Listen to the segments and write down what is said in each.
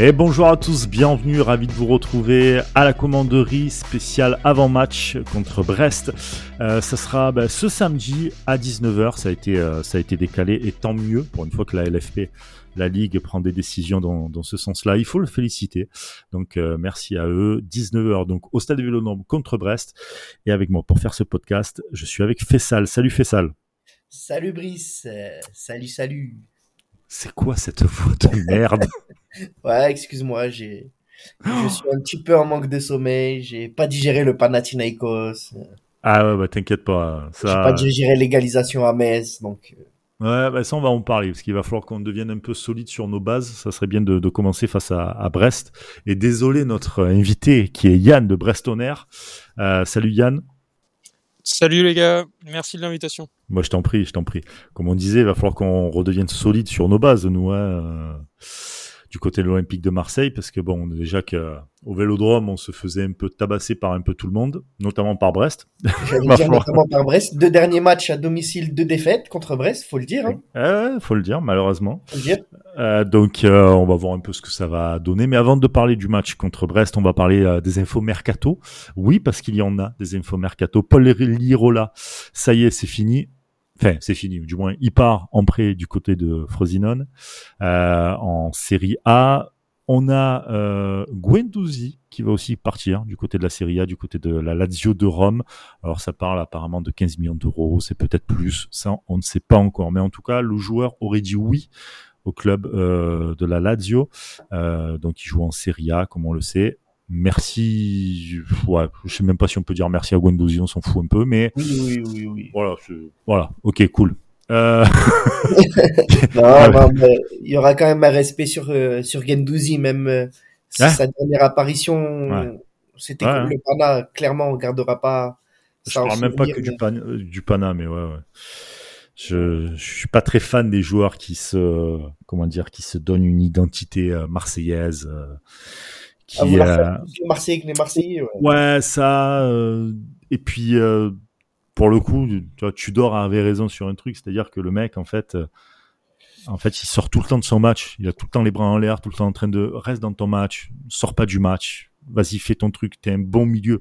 Et bonjour à tous, bienvenue, ravi de vous retrouver à la commanderie spéciale avant-match contre Brest. Euh, ça sera bah, ce samedi à 19h, ça a, été, euh, ça a été décalé et tant mieux pour une fois que la LFP, la Ligue, prend des décisions dans, ce sens-là. Il faut le féliciter. Donc euh, merci à eux. 19h donc au Stade Vélodrome contre Brest. Et avec moi pour faire ce podcast, je suis avec Fessal. Salut Fessal. Salut Brice, salut salut. C'est quoi cette voix de merde Ouais, excuse-moi, j'ai. Je suis un petit peu en manque de sommeil, j'ai pas digéré le Panathinaikos. Ah ouais, bah t'inquiète pas. Ça... J'ai pas digéré l'égalisation à Metz, donc. Euh. Ouais, bah ça on va en parler, parce qu'il va falloir qu'on devienne un peu solide sur nos bases. Ça serait bien de, de commencer face à, à, Brest. Et désolé, notre invité, qui est Yann de Brestonner. Euh, salut Yann. Salut les gars, merci de l'invitation. Moi je t'en prie, je t'en prie. Comme on disait, il va falloir qu'on redevienne solide sur nos bases, nous. Hein du côté de l'Olympique de Marseille, parce que bon, déjà qu'au Vélodrome, on se faisait un peu tabasser par un peu tout le monde, notamment par Brest. dire notamment par Brest. Deux derniers matchs à domicile, deux défaites contre Brest, faut le dire. Hein. Euh, faut le dire, malheureusement. Faut le dire. Euh, donc, euh, on va voir un peu ce que ça va donner. Mais avant de parler du match contre Brest, on va parler euh, des infos mercato. Oui, parce qu'il y en a des infos mercato. Paul Lirola, ça y est, c'est fini. Enfin, c'est fini. Du moins, il part en prêt du côté de Frosinone euh, en Série A. On a euh, qui va aussi partir du côté de la Serie A, du côté de la Lazio de Rome. Alors ça parle apparemment de 15 millions d'euros, c'est peut-être plus, ça on ne sait pas encore. Mais en tout cas, le joueur aurait dit oui au club euh, de la Lazio, euh, donc il joue en Serie A, comme on le sait merci. Ouais, je sais même pas si on peut dire merci à Guendouzi, on s'en fout un peu, mais oui, oui, oui, oui. Voilà, voilà. Ok, cool. Euh... non, il y aura quand même un respect sur euh, sur Gendouzi, même euh, sa dernière apparition. C'était le Pana. Clairement, on gardera pas. Je parle même pas que du, Pana, du Pana, mais ouais, ouais. Je, je suis pas très fan des joueurs qui se comment dire qui se donnent une identité euh, marseillaise qui euh... Marseille les Marseillais. Ouais, ouais ça. Euh... Et puis euh, pour le coup, tu, vois, Tudor avait raison sur un truc, c'est-à-dire que le mec, en fait, euh, en fait, il sort tout le temps de son match. Il a tout le temps les bras en l'air, tout le temps en train de reste dans ton match, sors pas du match, vas-y fais ton truc. T'es un bon milieu.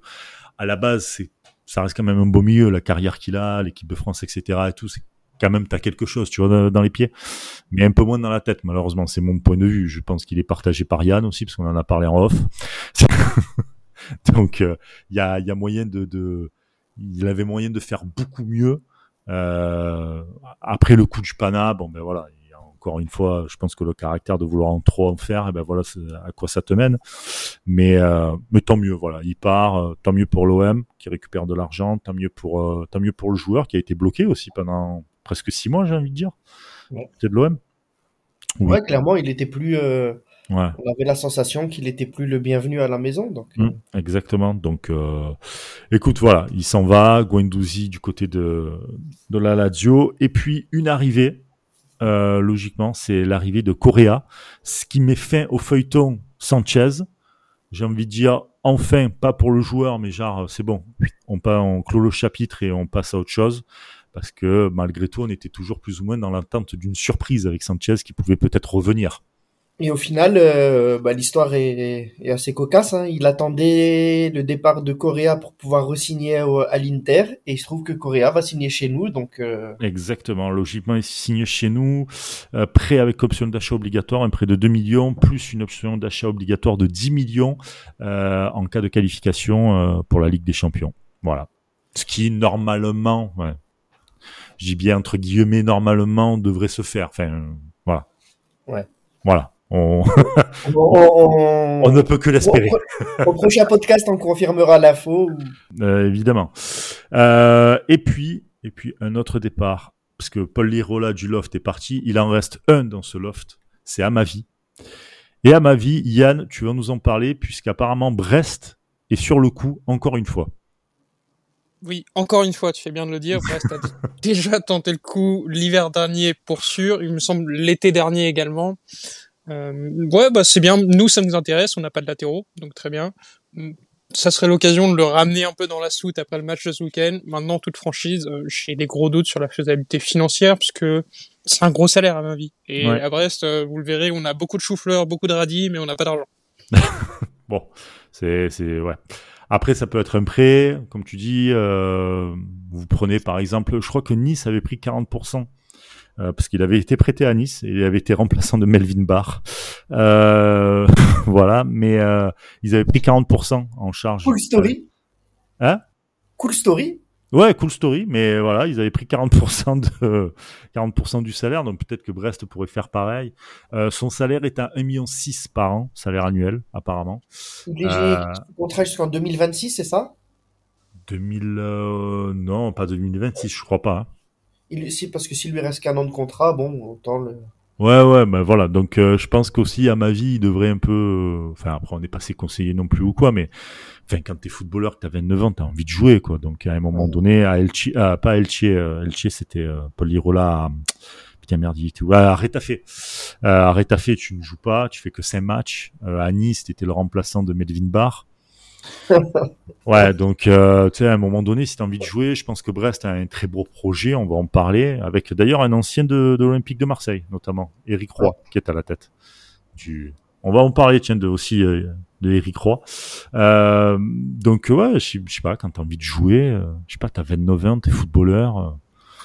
À la base, c'est ça reste quand même un beau milieu, la carrière qu'il a, l'équipe de France, etc. Et tout, c'est quand même t'as quelque chose, tu vois, dans les pieds, mais un peu moins dans la tête, malheureusement. C'est mon point de vue. Je pense qu'il est partagé par Yann aussi, parce qu'on en a parlé en off. Donc, il euh, y, a, y a moyen de, de, il avait moyen de faire beaucoup mieux. Euh, après le coup du Pana, bon ben voilà, encore une fois, je pense que le caractère de vouloir en trop en faire, et eh ben voilà à quoi ça te mène. Mais euh, mais tant mieux, voilà, il part, euh, tant mieux pour l'OM qui récupère de l'argent, tant mieux pour euh, tant mieux pour le joueur qui a été bloqué aussi pendant presque six mois, j'ai envie de dire. C'était de l'OM. Ouais, clairement, il était plus. Euh, on avait la sensation qu'il était plus le bienvenu à la maison. Donc, mmh, exactement. Donc, euh, écoute, voilà, il s'en va. Guendouzi du côté de, de la Lazio. Et puis, une arrivée, euh, logiquement, c'est l'arrivée de Correa. Ce qui met fin au feuilleton Sanchez. J'ai envie de dire, enfin, pas pour le joueur, mais genre, c'est bon. On, on clôt le chapitre et on passe à autre chose parce que malgré tout, on était toujours plus ou moins dans l'attente d'une surprise avec Sanchez qui pouvait peut-être revenir. Et au final, euh, bah, l'histoire est, assez cocasse. Hein. Il attendait le départ de Correa pour pouvoir re-signer à l'Inter, et il se trouve que Correa va signer chez nous. Donc euh, exactement, logiquement, il signe chez nous, euh, prêt avec option d'achat obligatoire, un prêt de 2 millions plus une option d'achat obligatoire de 10 millions en cas de qualification pour la Ligue des Champions. Voilà. Ce qui normalement, ouais, j'ai bien entre guillemets normalement devrait se faire. Enfin, voilà. Ouais. Voilà. On... on, ne peut que l'espérer. Au, prochain podcast, on confirmera l'info. Euh, évidemment. Euh, et puis, et puis un autre départ, parce que Paul Lirola du loft est parti. Il en reste un dans ce loft. C'est à ma vie. Et à ma vie, Yann, tu vas nous en parler, puisqu'apparemment Brest est sur le coup encore une fois. Oui, encore une fois, tu fais bien de le dire. Brest a déjà tenté le coup l'hiver dernier pour sûr. Il me semble l'été dernier également. Euh, ouais, bah c'est bien. Nous, ça nous intéresse. On n'a pas de latéraux, donc très bien. Ça serait l'occasion de le ramener un peu dans la soute après le match de ce week-end. Maintenant, toute franchise, euh, j'ai des gros doutes sur la faisabilité financière, puisque C'est un gros salaire à ma vie. Et à Brest, euh, vous le verrez, on a beaucoup de chou-fleurs, beaucoup de radis, mais on n'a pas d'argent. bon, c'est c'est ouais. Après, ça peut être un prêt, comme tu dis. Euh, vous prenez par exemple, je crois que Nice avait pris 40%. Euh, parce qu'il avait été prêté à Nice et il avait été remplaçant de Melvin Barr. Euh, voilà, mais euh, ils avaient pris 40% en charge. Cool story. Hein? Cool story. Ouais, cool story, mais voilà, ils avaient pris 40% de 40% du salaire, donc peut-être que Brest pourrait faire pareil. Euh, son salaire est à 1,6 million par an, salaire annuel apparemment. Euh, contrat jusqu'en 2026, c'est ça? 2000 euh, non, pas 2026, je crois pas. Hein. Il si parce que s'il lui reste qu'un an de contrat, bon, autant le Ouais, ouais, ben voilà. Donc, euh, je pense qu'aussi, à ma vie, il devrait un peu. Euh, enfin, après, on n'est pas ses conseillers non plus ou quoi, mais enfin, quand t'es footballeur, que t'as 29 ans, t'as envie de jouer, quoi. Donc, à un moment donné, à Elche, ah, pas Elche, euh, Elche, c'était euh, Paul Lirola. Putain, merde, il tout. à Retafe. à Retafe, tu ne joues pas, tu fais que 5 matchs. à Nice, t'étais le remplaçant de Melvin Barr. ouais, donc euh, tu sais, à un moment donné, si tu as envie de jouer, je pense que Brest a un très beau projet, on va en parler, avec d'ailleurs un ancien de, de l'Olympique de Marseille, notamment, Eric Roy, qui est à la tête. Du... On va en parler, tiens, de, aussi euh, de Eric Roy. Euh, donc ouais, je sais pas, quand tu as envie de jouer, je sais pas, tu as 29 ans, tu es footballeur.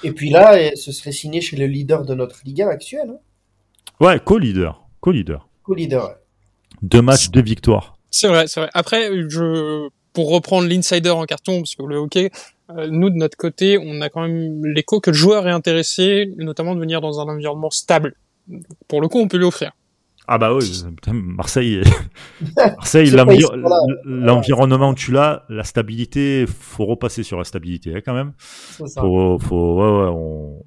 Et puis là, ce serait signé chez le leader de notre Ligue 1 actuelle. Hein ouais, co-leader. Co-leader. Co-leader, ouais. Deux matchs, deux victoires. C'est vrai, c'est vrai. Après, je, pour reprendre l'insider en carton, parce que le hockey, euh, nous de notre côté, on a quand même l'écho que le joueur est intéressé, notamment de venir dans un environnement stable. Pour le coup, on peut lui offrir. Ah bah oui, Marseille, Marseille, l'environnement où tu l'as, la stabilité, faut repasser sur la stabilité hein, quand même. Ça. Faut, faut, ouais, ouais, on,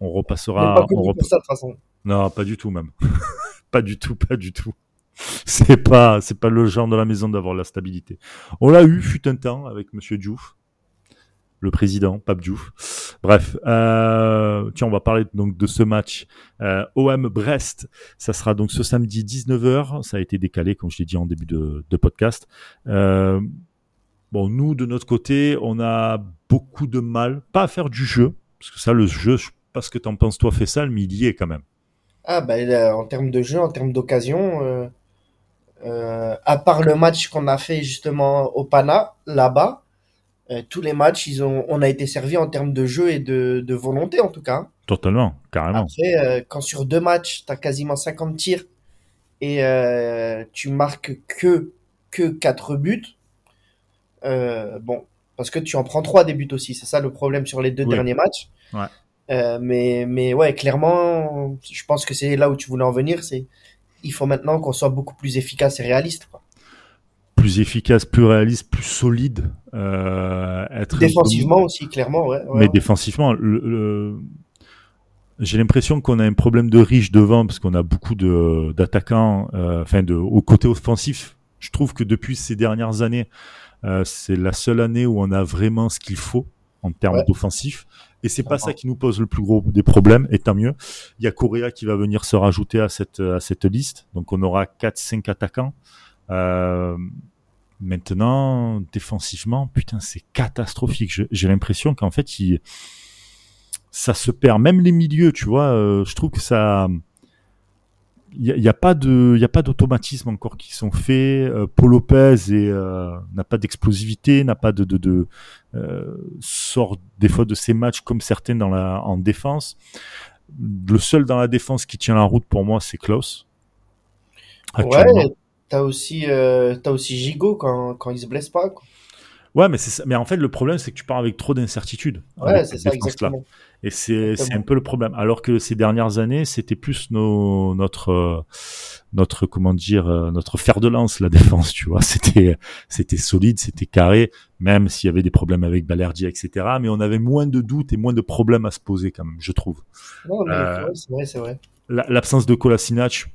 on repassera. Pas on ça, de toute façon. Non, pas du tout même. pas du tout, pas du tout. c'est pas, c'est pas le genre de la maison d'avoir la stabilité. On l'a eu, fut un temps, avec Monsieur Diouf, le président, Pape Diouf. Bref, euh, tiens, on va parler donc de ce match euh, OM Brest. Ça sera donc ce samedi 19h. Ça a été décalé, comme je l'ai dit en début de, podcast. Euh, bon, nous de notre côté, on a beaucoup de mal, pas à faire du jeu, parce que ça, le jeu, je sais pas ce que t'en penses toi, Fessal, mais il y est quand même. Ah ben, en termes de jeu, en termes d'occasion. Euh euh, à part le match qu'on a fait justement au Pana, là-bas, euh, tous les matchs, ils ont, on a été servi en termes de jeu et de, de volonté en tout cas. Totalement, carrément. Après, euh, quand sur deux matchs, tu as quasiment 50 tirs et euh, tu marques que, que 4 buts, bon, parce que tu en prends 3 des buts aussi, c'est ça le problème sur les deux derniers matchs. Ouais. mais, mais ouais, clairement, je pense que c'est là où tu voulais en venir, c'est il faut maintenant qu'on soit beaucoup plus efficace et réaliste. Quoi. Plus efficace, plus réaliste, plus solide. Euh, être défensivement aussi, clairement. Ouais, Mais défensivement, le, j'ai l'impression qu'on a un problème de riche devant parce qu'on a beaucoup d'attaquants, euh, enfin de au côté offensif. Je trouve que depuis ces dernières années, euh, c'est la seule année où on a vraiment ce qu'il faut en termes d'offensif. Et c'est pas ça qui nous pose le plus gros des problèmes, et tant mieux. Il y a Correa qui va venir se rajouter à cette, à cette liste. Donc on aura 4-5 attaquants. Euh, maintenant, défensivement, putain, c'est catastrophique. J'ai l'impression qu'en fait, il, ça se perd. Même les milieux, tu vois, euh, je trouve que ça il n'y a, pas de, il a pas d'automatisme encore qui sont faits. Euh, Paul Lopez euh, n'a pas d'explosivité, n'a pas de, de, de euh, sort des fois de ses matchs comme certains dans la en défense. Le seul dans la défense qui tient la route pour moi, c'est Klaus. Ouais, t'as aussi, euh, aussi Gigot quand quand il se blesse pas. Ouais, mais. Mais en fait, le problème, c'est que tu pars avec trop d'incertitudes. Ouais, c'est ça, exactement. Et c'est, c'est un peu le problème. Alors que ces dernières années, c'était plus nos, notre, notre, comment dire, euh, notre fer de lance, la défense, tu vois. C'était, c'était solide, c'était carré, même s'il y avait des problèmes avec Balerdi, etc. Mais on avait moins de doutes et moins de problèmes à se poser, quand même, je trouve. Non, mais euh, c'est vrai, c'est vrai. L'absence de Kolasinac,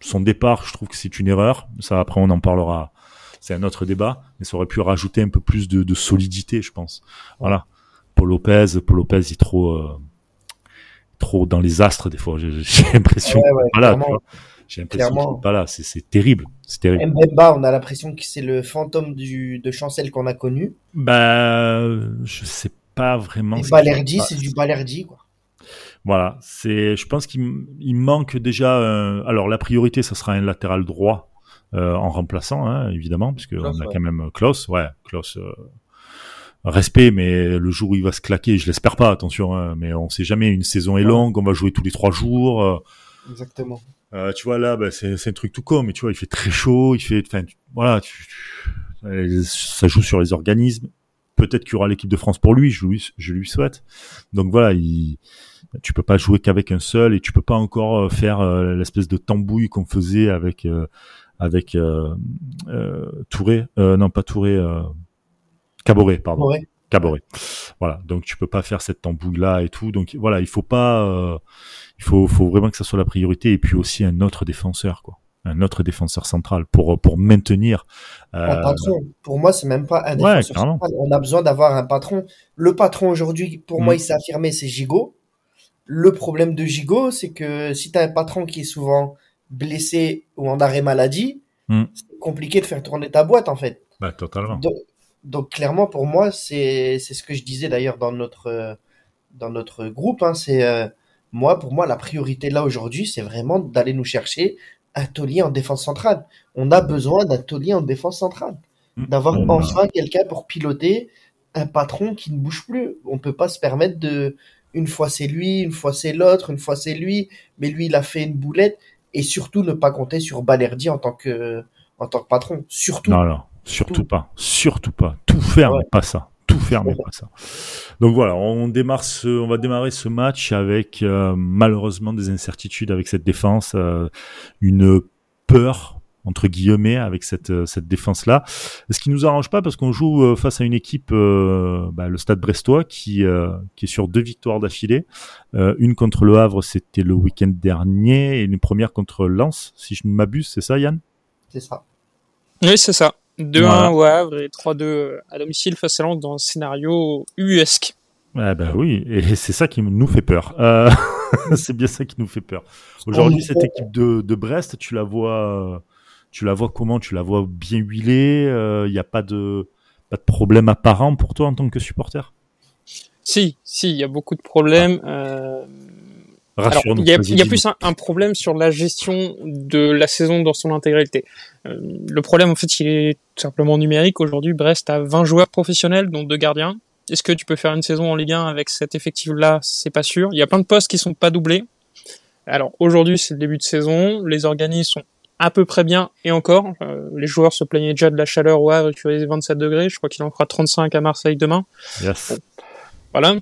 son départ, je trouve que c'est une erreur. Ça, après, on en parlera c'est un autre débat, mais ça aurait pu rajouter un peu plus de, de solidité, je pense. Voilà. Paul Lopez, Paul Lopez est trop, euh, trop dans les astres des fois. J'ai l'impression ouais, ouais, voilà, j'ai l'impression pas là. C'est terrible, c'est terrible. Mbemba, on a l'impression que c'est le fantôme du de Chancel qu'on a connu. Bah, je sais pas vraiment. Balerdi, c'est du Balerdi quoi. Voilà, c'est, je pense qu'il manque déjà. alors la priorité, ça sera un latéral droit en remplaçant, hein, évidemment, puisque on a quand même Klaus. Ouais, Klaus. respect, mais le jour où il va se claquer, je l'espère pas, attention, hein, mais on sait jamais. Une saison est longue, on va jouer tous les trois jours. Exactement. Euh, tu vois là, bah, c'est un truc tout con, mais tu vois, il fait très chaud, il fait, enfin, voilà, ça joue sur les organismes. Peut-être qu'il y aura l'équipe de France pour lui, je lui, je lui souhaite. Donc voilà, il, tu peux pas jouer qu'avec un seul et tu peux pas encore euh, faire euh, l'espèce de tambouille qu'on faisait avec avec Touré, non pas Touré, Caboret, pardon. Caboret. Voilà, donc tu peux pas faire cette tambouille là et tout. Donc voilà, il faut pas il faut, faut vraiment que ça soit la priorité et puis aussi un autre défenseur, quoi un autre défenseur central pour pour maintenir. Euh... Un patron. Pour moi, c'est même pas un défenseur central. On a besoin d'avoir un patron. Le patron aujourd'hui, pour moi, mm. il s'est affirmé, c'est Gigot. Le problème de Gigot, c'est que si tu as un patron qui est souvent blessé ou en arrêt maladie, mm. c'est compliqué de faire tourner ta boîte en fait. Bah, totalement. Donc, clairement, pour moi, c'est c'est ce que je disais d'ailleurs dans notre dans notre groupe. Hein, c'est euh, moi, pour moi, la priorité là aujourd'hui, c'est vraiment d'aller nous chercher un taulier en défense centrale. On a besoin d'un taulier en défense centrale. Mmh. D'avoir enfin quelqu'un pour piloter un patron qui ne bouge plus. On peut pas se permettre de, une fois c'est lui, une fois c'est l'autre, une fois c'est lui, mais lui il a fait une boulette et surtout ne pas compter sur Balerdi en tant que, en tant que patron. Surtout. Non, non, surtout, pas. Surtout pas. Tout faire, pas ça tout faire, mais pas ça. Donc voilà, on démarre ce, on va démarrer ce match avec euh, malheureusement des incertitudes avec cette défense, euh, une peur entre guillemets avec cette euh, cette défense là. Ce qui nous arrange pas parce qu'on joue face à une équipe, bah, le Stade Brestois qui qui est sur deux victoires d'affilée, une contre le Havre c'était le week-end dernier et une première contre Lens si je ne m'abuse, c'est ça Yann? C'est ça. Oui c'est ça. 2-1 au Havre et 3-2 à domicile face à Lens dans un scénario uesque. Ah bah oui, et c'est ça qui nous fait peur. Euh, c'est bien ça qui nous fait peur. Aujourd'hui, cette équipe de, de, Brest, tu la vois, tu la vois comment? Tu la vois bien huilée Il euh, n'y a pas de, pas de problème apparent pour toi en tant que supporter? Si, si, il y a beaucoup de problèmes. Euh, il y a, y a plus un, problème sur la gestion de la saison dans son intégralité. Euh, le problème, en fait, il est tout simplement numérique. Aujourd'hui, Brest a 20 joueurs professionnels, dont deux gardiens. Est-ce que tu peux faire une saison en Ligue 1 avec cet effectif-là? C'est pas sûr. Il y a plein de postes qui sont pas doublés. Alors aujourd'hui, c'est le début de saison. Les organismes sont à peu près bien et encore. Euh, les joueurs se plaignaient déjà de la chaleur au Havre, qui 27 degrés. Je crois qu'il en fera 35 à Marseille demain. Yes. Voilà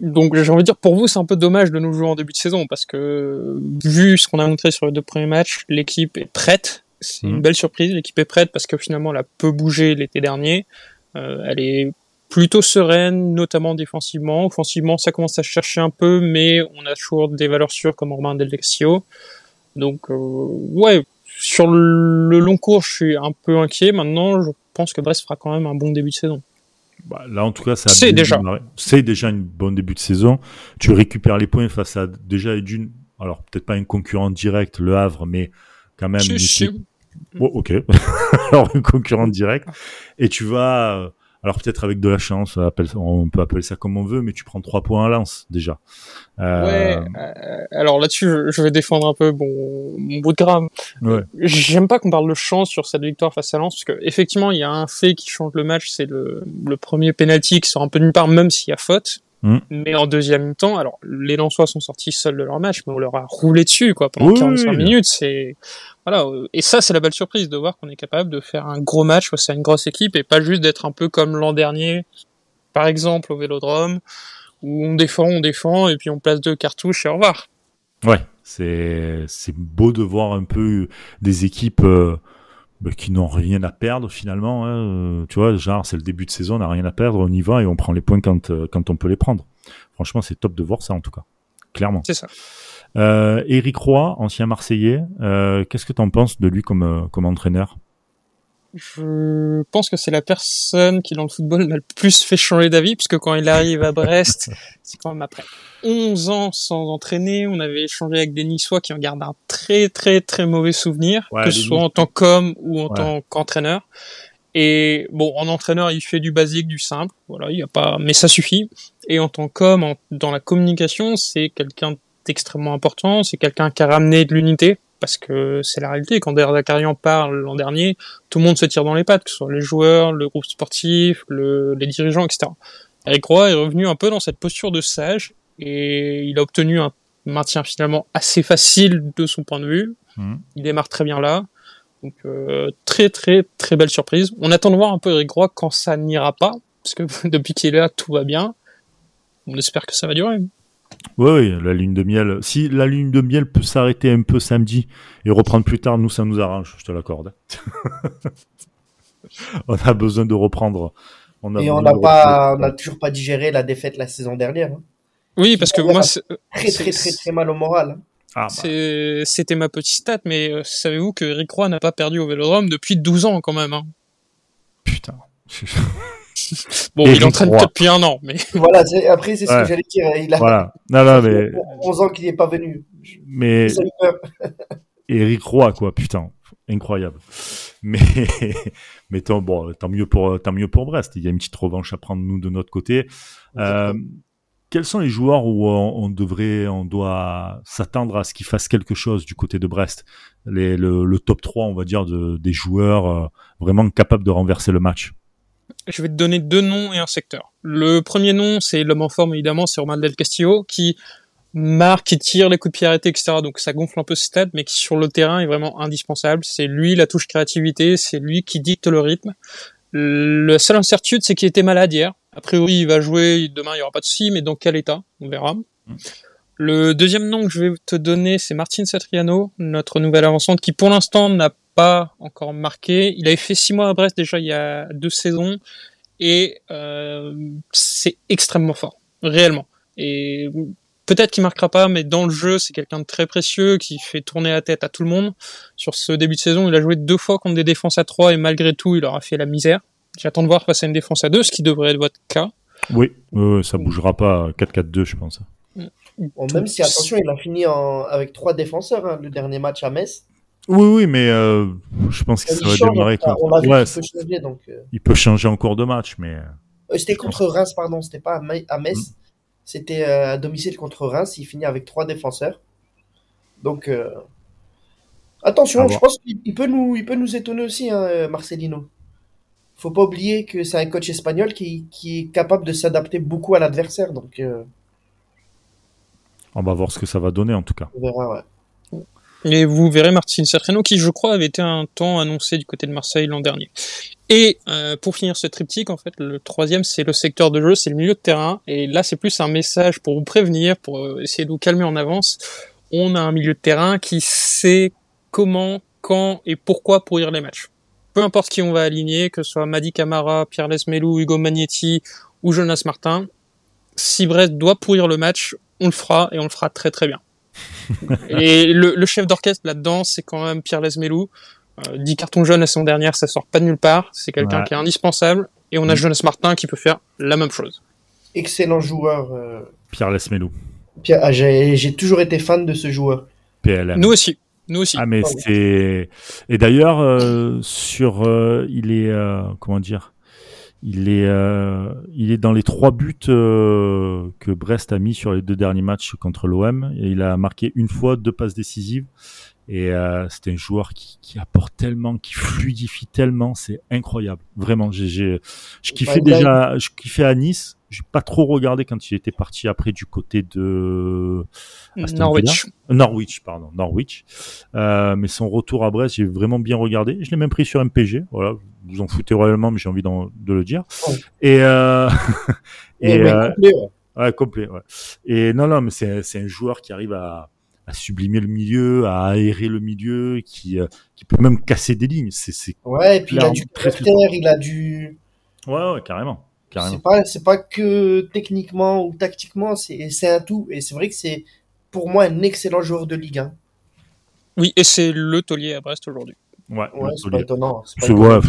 donc j'ai envie de dire pour vous c'est un peu dommage de nous jouer en début de saison parce que vu ce qu'on a montré sur les deux premiers matchs, l'équipe est prête. C'est une mhm. belle surprise, l'équipe est prête parce que finalement elle a peu bougé l'été dernier. Euh, elle est plutôt sereine, notamment défensivement. Offensivement, ça commence à chercher un peu, mais on a toujours des valeurs sûres comme Romain Delexio. Donc euh, ouais, sur le long cours, je suis un peu inquiet. Maintenant, je pense que Brest fera quand même un bon début de saison. Bah, là, en tout cas, c'est déjà. C'est déjà une bonne début de saison. Tu récupères les points face à déjà d'une, alors peut-être pas un concurrent direct, le Havre, mais quand même. Oh, ok. alors un concurrent direct. Et tu vas alors peut-être avec de la chance, on peut appeler ça comme on veut, mais tu prends trois points à lance déjà. Euh... Ouais. Euh, alors là-dessus, je vais défendre un peu bon, mon bout de gramme. Ouais. J'aime pas qu'on parle de chance sur cette victoire face à Lens, parce que effectivement, il y a un fait qui change le match, c'est le, le premier penalty qui sort un peu d'une part, même s'il y a faute. Mm. Mais en deuxième temps, alors les Lensois sont sortis seuls de leur match, mais on leur a roulé dessus quoi pendant 45 minutes. C'est voilà, et ça c'est la belle surprise de voir qu'on est capable de faire un gros match face à une grosse équipe et pas juste d'être un peu comme l'an dernier, par exemple au Vélodrome, où on défend, on défend et puis on place deux cartouches et au revoir. Ouais, c'est c'est beau de voir un peu des équipes. Euh, bah, qui n'ont rien à perdre finalement. Hein. Euh, tu vois, genre c'est le début de saison, on n'a rien à perdre, on y va et on prend les points quand, euh, quand on peut les prendre. Franchement, c'est top de voir ça en tout cas, clairement. C'est ça. Euh, Eric Roy, ancien Marseillais, euh, qu'est-ce que tu en penses de lui comme, comme entraîneur? Je pense que c'est la personne qui dans le football m'a le plus fait changer d'avis, puisque quand il arrive à Brest, c'est quand même après 11 ans sans entraîner, on avait échangé avec des Niçois qui en gardent un très très très mauvais souvenir, que ce soit en tant qu'homme ou en tant qu'entraîneur. Et bon, en entraîneur, il fait du basique, du simple, voilà, il y a pas, mais ça suffit. Et en tant qu'homme, dans la communication, c'est quelqu'un d'extrêmement important. C'est quelqu'un qui a ramené de l'unité, parce que c'est la réalité. Quand Dakarian parle l'an dernier, tout le monde se tire dans les pattes, que ce soit les joueurs, le groupe sportif, le, les dirigeants, etc. Eric Roy est revenu un peu dans cette posture de sage et il a obtenu un maintien finalement assez facile de son point de vue. Mmh. Il démarre très bien là. Donc euh, très très très belle surprise. On attend de voir un peu Eric Roy quand ça n'ira pas, parce que depuis qu'il est là, tout va bien. On espère que ça va durer. Oui, oui, la ligne de miel. Si la ligne de miel peut s'arrêter un peu samedi et reprendre plus tard, nous, ça nous arrange, je te l'accorde. on a besoin de reprendre. On a et on n'a pas, on a toujours pas digéré la défaite la saison dernière. Hein. Oui, parce que moi, très, très, très, très mal au moral. Hein. Ah, bah. C'était ma petite stat, mais euh, savez-vous que Rick Roy n'a pas perdu au Vélodrome depuis 12 ans quand même. Hein. Putain. bon, il entraîne depuis un an, mais. Voilà, après, c'est ce que j'allais dire. Il a voilà. non, non, mais... 11 ans qu'il n'est pas venu. Mais. Eric Roy, quoi, putain. Incroyable. Mais, mais tant, bon, tant, mieux pour, tant mieux pour Brest. Il y a une petite revanche à prendre, nous, de notre côté. Euh, quels sont les joueurs où on, devrait, on doit s'attendre à ce qu'ils fassent quelque chose du côté de Brest? Les, le, top 3, on va dire, de, des joueurs euh, vraiment capables de renverser le match je vais te donner deux noms et un secteur. Le premier nom, c'est l'homme en forme, évidemment, c'est Romain Del Castillo, qui marque, qui tire les coups de pied arrêtés, etc. Donc ça gonfle un peu ses stats, mais qui sur le terrain est vraiment indispensable. C'est lui la touche créativité, c'est lui qui dicte le rythme. La seule incertitude, c'est qu'il était malade hier. A priori, il va jouer, demain, il n'y aura pas de souci, mais dans quel état? On verra. Mm. Le deuxième nom que je vais te donner, c'est Martin Satriano, notre nouvelle avançante, qui pour l'instant n'a pas encore marqué. Il avait fait six mois à Brest déjà il y a deux saisons et euh, c'est extrêmement fort, réellement. Et peut-être qu'il marquera pas, mais dans le jeu, c'est quelqu'un de très précieux qui fait tourner la tête à tout le monde. Sur ce début de saison, il a joué deux fois contre des défenses à 3 et malgré tout, il aura fait la misère. J'attends de voir face à une défense à 2, ce qui devrait être votre cas. Oui, ça bougera pas 4-4-2, je pense. même si, attention, il a fini avec trois défenseurs, hein, le dernier match à Metz. Oui, oui, mais euh, je pense qu'il serait démarrer comme on ouais, peut changer, donc, euh. Il peut changer en cours de match, mais. Euh, c'était contre Reims, pardon, c'était pas à Metz. Mm. C'était à domicile contre Reims. Il finit avec trois défenseurs. Donc, attention, je pense qu'il peut nous, il peut nous étonner aussi, hein, Marcelino. Faut pas oublier que c'est un coach espagnol qui, qui est capable de s'adapter beaucoup à l'adversaire, donc. On va voir ce que ça va donner en tout cas. On verra, ouais. Et vous verrez Martin Satreno qui, je crois, avait été un temps annoncé du côté de Marseille l'an dernier. Et euh, pour finir ce triptyque, en fait, le troisième, c'est le secteur de jeu, c'est le milieu de terrain. Et là, c'est plus un message pour vous prévenir, pour euh, essayer de vous calmer en avance. On a un milieu de terrain qui sait comment, quand et pourquoi pourrir les matchs. Peu importe qui on va aligner, que ce soit Madi Camara, Pierre Lesmelou, Hugo Magnetti ou Jonas Martin, si Brest doit pourrir le match, on le fera et on le fera très très bien. et le, chef d'orchestre là-dedans, c'est quand même Pierre Lesmelou. Euh, 10 cartons jaunes la saison dernière, ça sort pas de nulle part. C'est quelqu'un qui est indispensable. Et on a mm. Jonas Martin qui peut faire la même chose. Excellent joueur. Euh... Pierre Lesmelou. Ah, j'ai toujours été fan de ce joueur. PLM. Nous aussi. Nous aussi. Ah mais c'est et d'ailleurs euh, sur euh, il est euh, comment dire? Il est, euh, il est dans les trois buts euh, que Brest a mis sur les deux derniers matchs contre l'OM. Il a marqué une fois deux passes décisives. Et euh, c'est un joueur qui, qui, apporte tellement, qui fluidifie tellement, c'est incroyable. Vraiment, j'ai, j'ai, je kiffais déjà, je kiffais à Nice. J'ai pas trop regardé quand il était parti après du côté de Norwich. Norwich, pardon, Norwich. Euh, mais son retour à Brest, j'ai vraiment bien regardé. Je l'ai même pris sur MPG. Voilà, vous en foutez réellement, mais j'ai envie de le dire. Et, euh, et, euh, complet, ouais. ouais. complet, ouais. Et non, non, mais c'est, un joueur qui arrive à, à sublimer le milieu, à aérer le milieu, qui, euh, qui peut même casser des lignes. C'est, c'est ouais, et puis il a du caractère, il a du. Ouais, ouais, carrément. Carrément. C'est pas, c'est pas que techniquement ou tactiquement, c'est, c'est un tout. Et c'est vrai que c'est, pour moi, un excellent joueur de Ligue 1. Oui, et c'est le taulier à Brest aujourd'hui. Ouais, ouais c'est pas étonnant. C'est pas étonnant.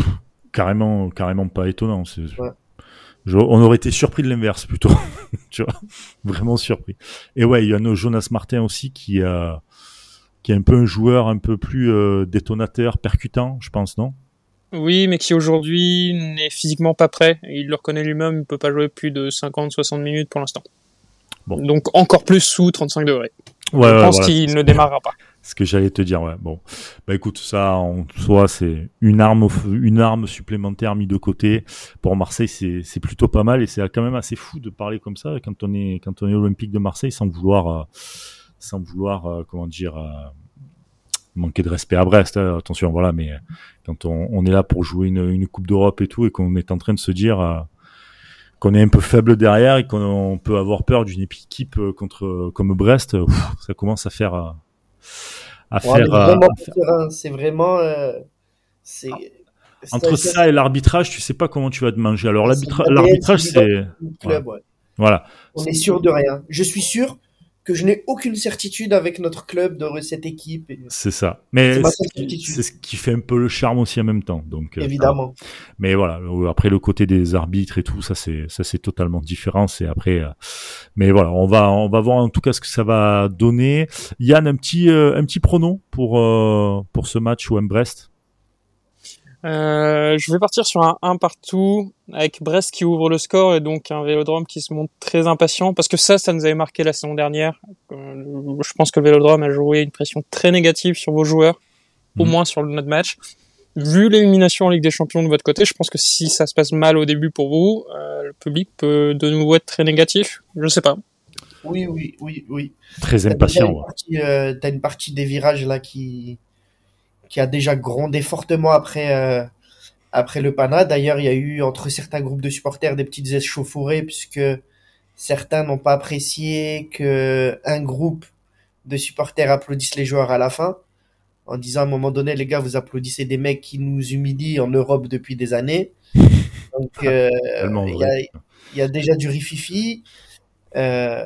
carrément, carrément pas étonnant. C'est, ouais on aurait été surpris de l'inverse plutôt, tu vois, vraiment surpris. Et ouais, il y a nos Jonas Martin aussi qui a qui est un peu un joueur un peu plus euh, détonateur, percutant, je pense, non? Oui, mais qui aujourd'hui n'est physiquement pas prêt. Il le reconnaît lui-même, il peut pas jouer plus de 50-60 minutes pour l'instant. Bon. Donc encore plus sous 35 degrés. Ouais, Je pense qu'il ne démarrera pas. Ce que j'allais te dire, ouais. Bon, bah écoute, ça en soi c'est une arme, une arme supplémentaire mise de côté pour Marseille, c'est plutôt pas mal et c'est quand même assez fou de parler comme ça quand on est quand on est olympique de Marseille sans vouloir euh, sans vouloir euh, comment dire euh, manquer de respect à Brest. Hein, attention, voilà, mais quand on, on, est là pour jouer une, une Coupe d'Europe et tout et qu'on est en train de se dire qu'on est un peu faible derrière et qu'on peut avoir peur d'une équipe euh, contre comme Brest, euh, ça commence à faire euh, à faire. C'est vraiment. c'est entre ça et l'arbitrage, tu sais pas comment tu vas te manger. Alors l'arbitrage, c'est. Voilà. On est sûr de rien. Je suis sûr que je n'ai aucune certitude avec notre club de cette équipe. C'est ça. Mais c'est ce qui fait un peu le charme aussi en même temps. Donc, euh, Évidemment. mais voilà, euh, après le côté des arbitres et tout, ça c'est ça c'est totalement différent. C'est après, euh, mais voilà, on va on va voir en tout cas ce que ça va donner. Yann, un petit un petit pronom pour pour ce match OM Brest. Euh, je vais partir sur un 1 partout avec Brest qui ouvre le score et donc un Vélodrome qui se montre très impatient parce que ça, ça nous avait marqué la saison dernière. Euh, je pense que le Vélodrome a joué une pression très négative sur vos joueurs, au mhm. moins sur notre match. Vu l'élimination en Ligue des Champions de votre côté, je pense que si ça se passe mal au début pour vous, euh, le public peut de nouveau être très négatif. Je sais pas. Oui, oui, oui, oui. Très impatient. T'as une, une partie des virages là qui qui a déjà grondé fortement après, euh, après le Pana. D'ailleurs, il y a eu entre certains groupes de supporters des petites échauffourées puisque certains n'ont pas apprécié que un groupe de supporters applaudissent les joueurs à la fin en disant à un moment donné, les gars, vous applaudissez des mecs qui nous humilient en Europe depuis des années. Donc, euh, il y, a, déjà du rififi. Euh,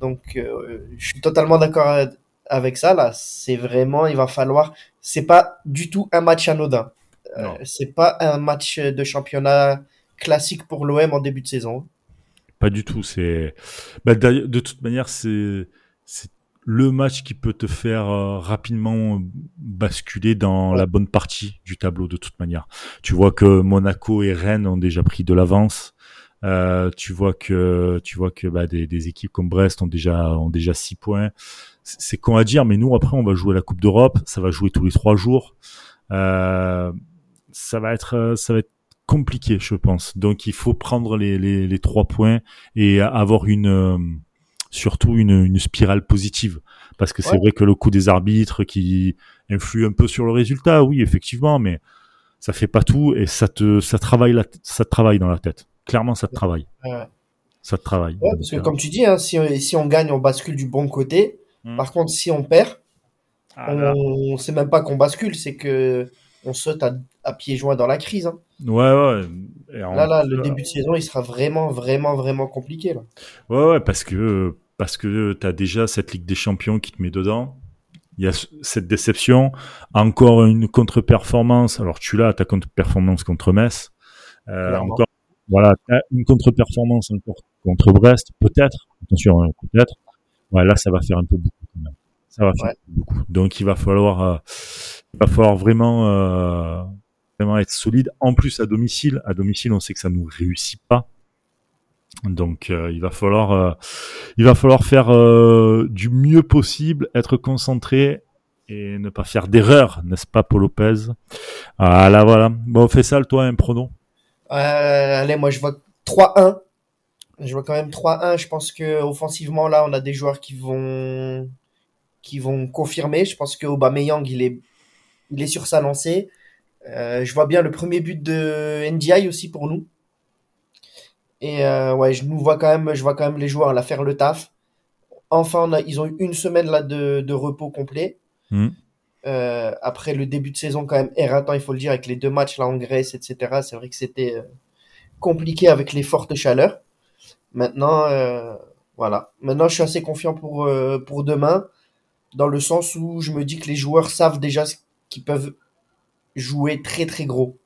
donc, je suis totalement d'accord avec ça. Là, c'est vraiment, il va falloir c'est pas du tout un match anodin. Euh, c'est pas un match de championnat classique pour l'OM en début de saison. Pas du tout. C'est bah, de toute manière c'est c'est le match qui peut te faire euh, rapidement basculer dans la bonne partie du tableau de toute manière. Tu vois que Monaco et Rennes ont déjà pris de l'avance. Euh, tu vois que tu vois que bah, des, des, équipes comme Brest ont déjà ont déjà six points c'est con à dire, mais nous après on va jouer la Coupe d'Europe, ça va jouer tous les trois jours. Euh, ça va être euh, ça va être compliqué, je pense. Donc il faut prendre les, les, les trois points et avoir une euh, surtout une, une spirale positive, parce que c'est vrai que le coup des arbitres qui influe un peu sur le résultat, oui effectivement, mais ça fait pas tout et ça te ça travaille la, ça te travaille dans la tête. Clairement, ça te travaille. Ça te travaille. parce que comme tu dis, hein, si, si on gagne, on bascule du bon côté. Hmm. Par contre, si on perd, ah, on ne sait même pas qu'on bascule, c'est que on saute à, pieds joints dans la crise. Hein. Ouais, ouais. là, là, le début de saison, il sera vraiment, vraiment, vraiment compliqué. Là. Ouais, ouais, parce que, parce que tu as déjà cette Ligue des Champions qui te met dedans. Il y a cette déception. Encore une contre-performance. Alors, tu l'as, ta contre-performance contre Metz. Euh, encore, voilà, une contre-performance encore contre Brest, peut-être. Attention, hein, peut-être. Ouais, là, ça va faire un peu beaucoup quand même. Ça va faire beaucoup. Donc, il va falloir, euh, il va falloir vraiment, euh, vraiment être solide. En plus, à domicile, à domicile, on sait que ça nous réussit pas. Donc, euh, il va falloir, il va falloir faire du mieux possible, être concentré et ne pas faire d'erreur, n'est-ce pas, Paul Lopez? Ah là, voilà. Bon, fais ça, toi, un pronom. allez, moi, je vois 3-1 je vois quand même 3-1. Je pense que offensivement là, on a des joueurs qui vont qui vont confirmer. Je pense que Aubameyang, il est il est sur sa lancée. Euh, je vois bien le premier but de NDI aussi pour nous. Et euh, ouais, je nous vois quand même, je vois quand même les joueurs là faire le taf. Enfin, ils ont eu une semaine là de, de repos complet. Hmm. Euh, après le début de saison quand même éreintant, il faut le dire, avec les deux matchs là en Grèce, etc. C'est vrai que c'était euh, compliqué avec les fortes chaleurs. Maintenant, euh, voilà. Maintenant, je suis assez confiant pour, euh, pour demain, dans le sens où je me dis que les joueurs savent déjà qu'ils peuvent jouer très très gros.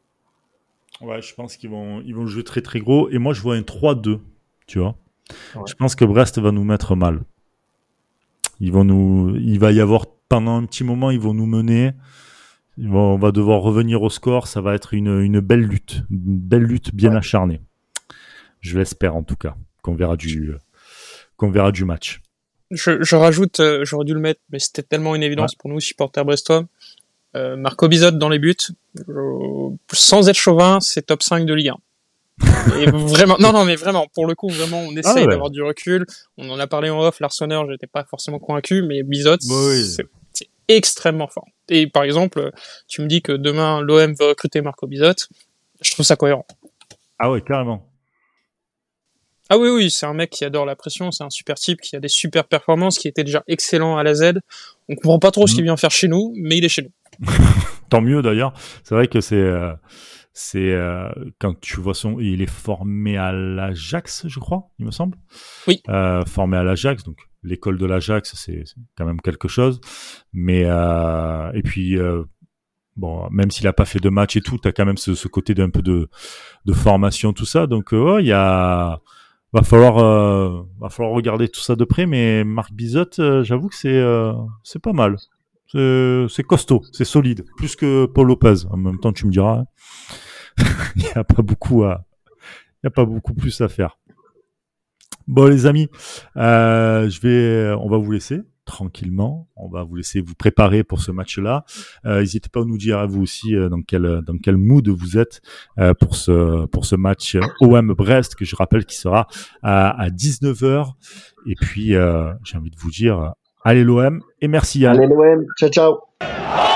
Ouais, je pense qu'ils vont, ils vont jouer très très gros. Et moi, je vois un 3-2, tu vois. Je pense que Brest va nous mettre mal. Ils vont nous, il va y avoir pendant un petit moment, ils vont nous mener. on va devoir revenir au score. Ça va être une, une belle lutte, une belle lutte bien acharnée. Je l'espère en tout cas qu'on verra du qu'on verra du match. Je, je rajoute, euh, j'aurais dû le mettre, mais c'était tellement une évidence pour nous supporters brestois. Euh, Marco Bizot dans les buts, euh, sans être chauvin, c'est top 5 de Ligue 1. Et vraiment, non, non, mais vraiment, pour le coup, vraiment, on essaye ah d'avoir du recul. On en a parlé en off, l'Arseneur, j'étais pas forcément convaincu, mais Bizot, c'est extrêmement fort. Et par exemple, tu me dis que demain, l'OM veut recruter Marco Bizot, je trouve ça cohérent. Ah ouais, carrément. Ah oui, oui, c'est un mec qui adore la pression, c'est un super type qui a des super performances, qui était déjà excellent à la Z. On comprend pas trop ce qu'il mhm. vient faire chez nous, mais il est chez nous. Tant mieux d'ailleurs. C'est vrai que c'est euh, c'est euh, quand tu vois son, il est formé à l'Ajax, je crois, il me semble. Oui. Euh, formé à l'Ajax, donc l'école de l'Ajax, c'est quand même quelque chose. Mais et puis bon, même s'il a pas fait de match et tout, tu as quand même ce, ce côté d'un peu de, de formation, tout ça. Donc il y a va falloir euh, va falloir regarder tout ça de près. Mais Marc Bizot, j'avoue que c'est c'est pas mal. C'est costaud, c'est solide, plus que Paul Lopez. En même temps, tu me diras. Hein. il n'y a pas beaucoup à, a pas beaucoup plus à faire. Bon, les amis, euh, je vais, on va vous laisser tranquillement. On va vous laisser vous préparer pour ce match-là. Euh, n'hésitez pas à nous dire à vous aussi euh, dans quel dans quel mood vous êtes pour ce pour ce match OM Brest que je rappelle qui sera à, à 19h. Et puis j'ai envie de vous dire allez l'OM et merci Yann. Allez l'OM, ciao ciao.